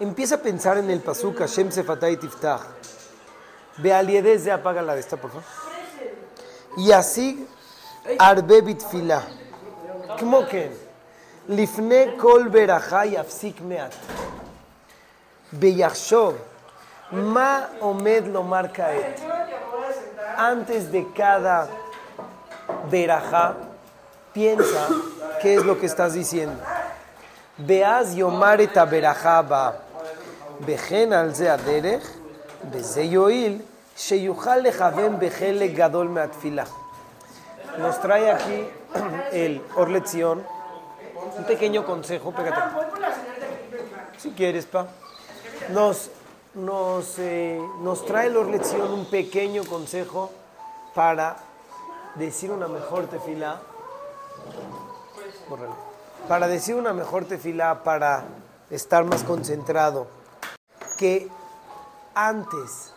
Empieza a pensar en el Pasuk Hashem Sefatay Tiftach. Ve aliedez de apágala de esta, por favor. Y así, Arbe Bitfila. ¿Cómo que? Lifne Kol Berajay Afsik Meat. Beyachshov. Ma Omed lo marca Antes de cada Berajá, piensa qué es lo que estás diciendo. Beaz Yomare Taberajaba. וכן על זה הדרך, וזה יועיל, שיוכל לכוון בחלק גדול מהתפילה. Nos trae aquí el Orlezion un pequeño consejo, pégate. Si quieres, pa. Nos, nos, eh, nos trae el Orlezion un pequeño consejo para decir una mejor tefila. Bórralo. Para decir una mejor tefila, para estar más concentrado, que antes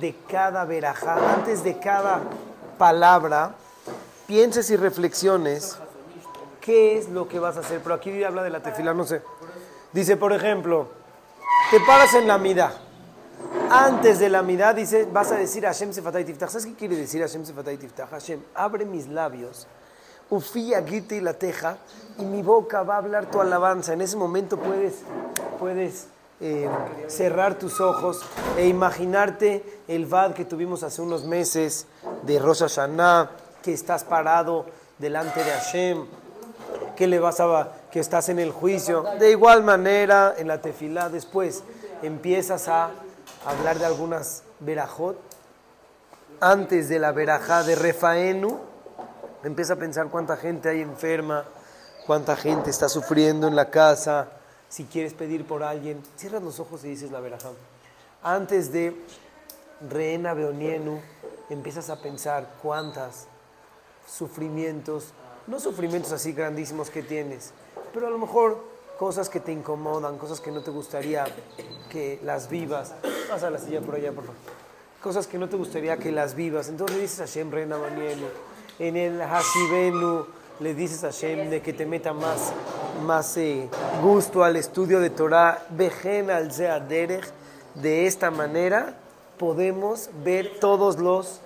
de cada verajá, antes de cada palabra, pienses y reflexiones qué es lo que vas a hacer. Pero aquí habla de la tefila, no sé. Dice, por ejemplo, te paras en la mida. Antes de la mida, dice, vas a decir Hashem Sefatay Tiftach. ¿Sabes qué quiere decir Hashem Sefatay Tiftach? Hashem, abre mis labios, ufía, guite y la teja, y mi boca va a hablar tu alabanza. En ese momento puedes, puedes eh, cerrar tus ojos e imaginarte el vad que tuvimos hace unos meses de Rosh Hashanah, que estás parado delante de Hashem, que le vas a que estás en el juicio. De igual manera, en la tefilá después empiezas a hablar de algunas verajot. Antes de la verajá de Refaenu, empieza a pensar cuánta gente hay enferma, cuánta gente está sufriendo en la casa. Si quieres pedir por alguien, cierras los ojos y dices la verajá. Antes de Reena Beonienu, empiezas a pensar cuántas sufrimientos, no sufrimientos así grandísimos que tienes, pero a lo mejor cosas que te incomodan, cosas que no te gustaría que las vivas. Pasa la silla por allá, por favor. Cosas que no te gustaría que las vivas. Entonces le dices a Hashem Reina Banielu. En el Hashivenu le dices a Hashem de que te meta más, más eh, gusto al estudio de Torah. Vejen al Derech. De esta manera podemos ver todos los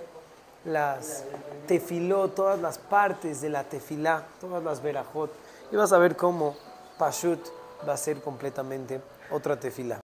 las tefilot, todas las partes de la tefilá, todas las verajot, y vas a ver cómo Pashut va a ser completamente otra tefilá.